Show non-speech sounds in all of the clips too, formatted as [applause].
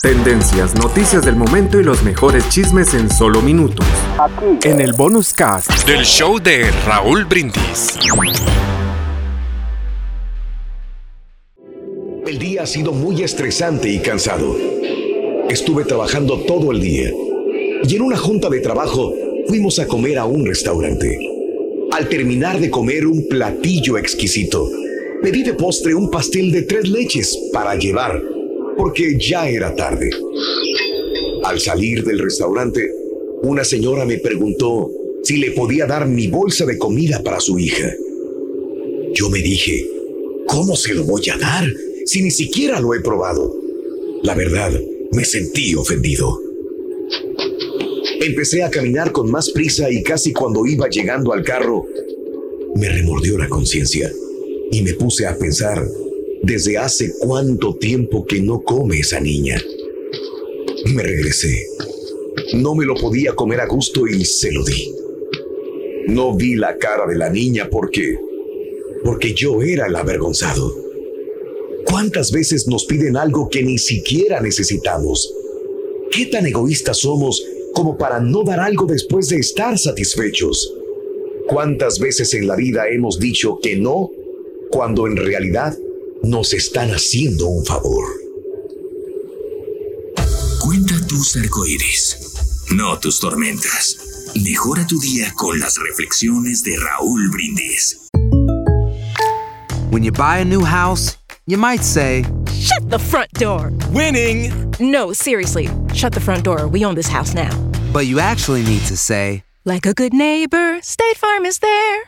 Tendencias, noticias del momento y los mejores chismes en solo minutos. En el bonus cast del show de Raúl Brindis. El día ha sido muy estresante y cansado. Estuve trabajando todo el día y en una junta de trabajo fuimos a comer a un restaurante. Al terminar de comer un platillo exquisito, pedí de postre un pastel de tres leches para llevar porque ya era tarde. Al salir del restaurante, una señora me preguntó si le podía dar mi bolsa de comida para su hija. Yo me dije, ¿cómo se lo voy a dar si ni siquiera lo he probado? La verdad, me sentí ofendido. Empecé a caminar con más prisa y casi cuando iba llegando al carro, me remordió la conciencia y me puse a pensar desde hace cuánto tiempo que no come esa niña. Me regresé. No me lo podía comer a gusto y se lo di. No vi la cara de la niña porque... porque yo era el avergonzado. ¿Cuántas veces nos piden algo que ni siquiera necesitamos? ¿Qué tan egoístas somos como para no dar algo después de estar satisfechos? ¿Cuántas veces en la vida hemos dicho que no cuando en realidad nos están haciendo un favor. Cuenta tus arcoíris, no tus tormentas. Mejora tu día con las reflexiones de Raúl Brindis. When you buy a new house, you might say, Shut the front door! Winning! No, seriously, shut the front door. We own this house now. But you actually need to say, Like a good neighbor, State Farm is there.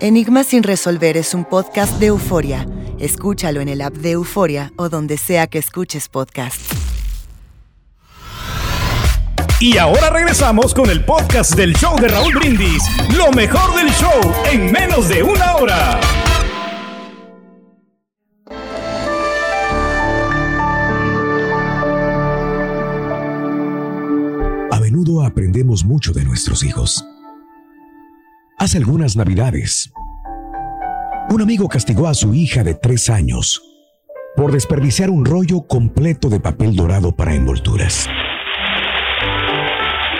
Enigma sin resolver es un podcast de euforia. Escúchalo en el app de Euforia o donde sea que escuches podcast. Y ahora regresamos con el podcast del show de Raúl Brindis. Lo mejor del show en menos de una hora. A menudo aprendemos mucho de nuestros hijos. Hace algunas navidades, un amigo castigó a su hija de tres años por desperdiciar un rollo completo de papel dorado para envolturas.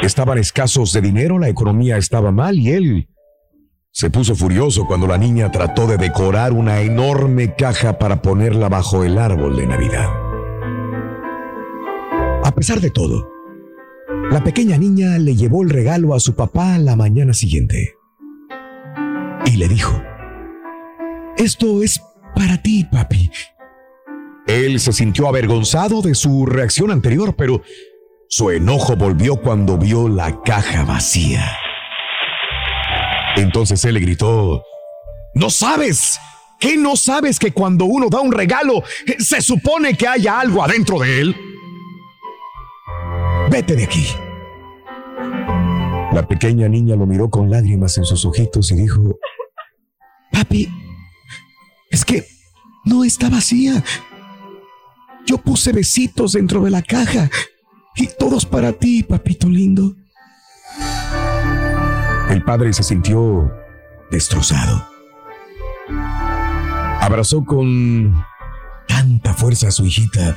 Estaban escasos de dinero, la economía estaba mal y él se puso furioso cuando la niña trató de decorar una enorme caja para ponerla bajo el árbol de Navidad. A pesar de todo, la pequeña niña le llevó el regalo a su papá la mañana siguiente y le dijo, esto es para ti, papi. Él se sintió avergonzado de su reacción anterior, pero su enojo volvió cuando vio la caja vacía. Entonces él le gritó, ¿no sabes? ¿Qué no sabes que cuando uno da un regalo se supone que haya algo adentro de él? Vete de aquí. La pequeña niña lo miró con lágrimas en sus ojitos y dijo, Papi, es que no está vacía. Yo puse besitos dentro de la caja y todos para ti, papito lindo. El padre se sintió destrozado. Abrazó con tanta fuerza a su hijita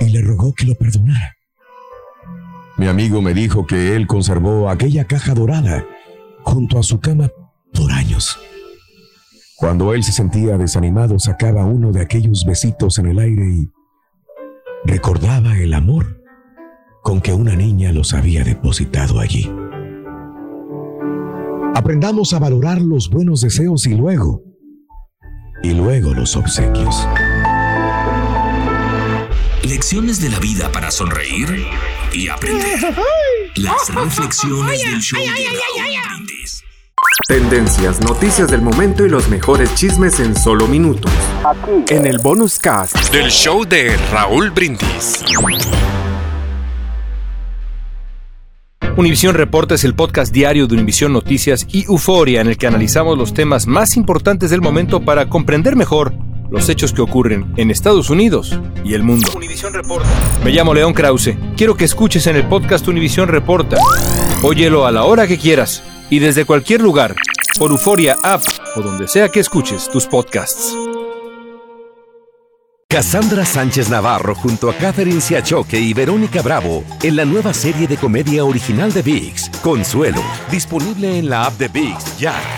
y le rogó que lo perdonara. Mi amigo me dijo que él conservó aquella caja dorada junto a su cama por años. Cuando él se sentía desanimado, sacaba uno de aquellos besitos en el aire y recordaba el amor con que una niña los había depositado allí. Aprendamos a valorar los buenos deseos y luego, y luego los obsequios. Lecciones de la vida para sonreír y aprender. [laughs] Las reflexiones del show de Raúl Brindis. Tendencias, noticias del momento y los mejores chismes en solo minutos. En el bonus cast del show de Raúl Brindis. Univisión Reporta es el podcast diario de Univisión Noticias y Euforia en el que analizamos los temas más importantes del momento para comprender mejor los hechos que ocurren en Estados Unidos y el mundo. Reporta. Me llamo León Krause. Quiero que escuches en el podcast Univisión Reporta. Óyelo a la hora que quieras y desde cualquier lugar, por Euforia App o donde sea que escuches tus podcasts. Cassandra Sánchez Navarro junto a Catherine Siachoque y Verónica Bravo en la nueva serie de comedia original de VIX, Consuelo, disponible en la app de VIX ya.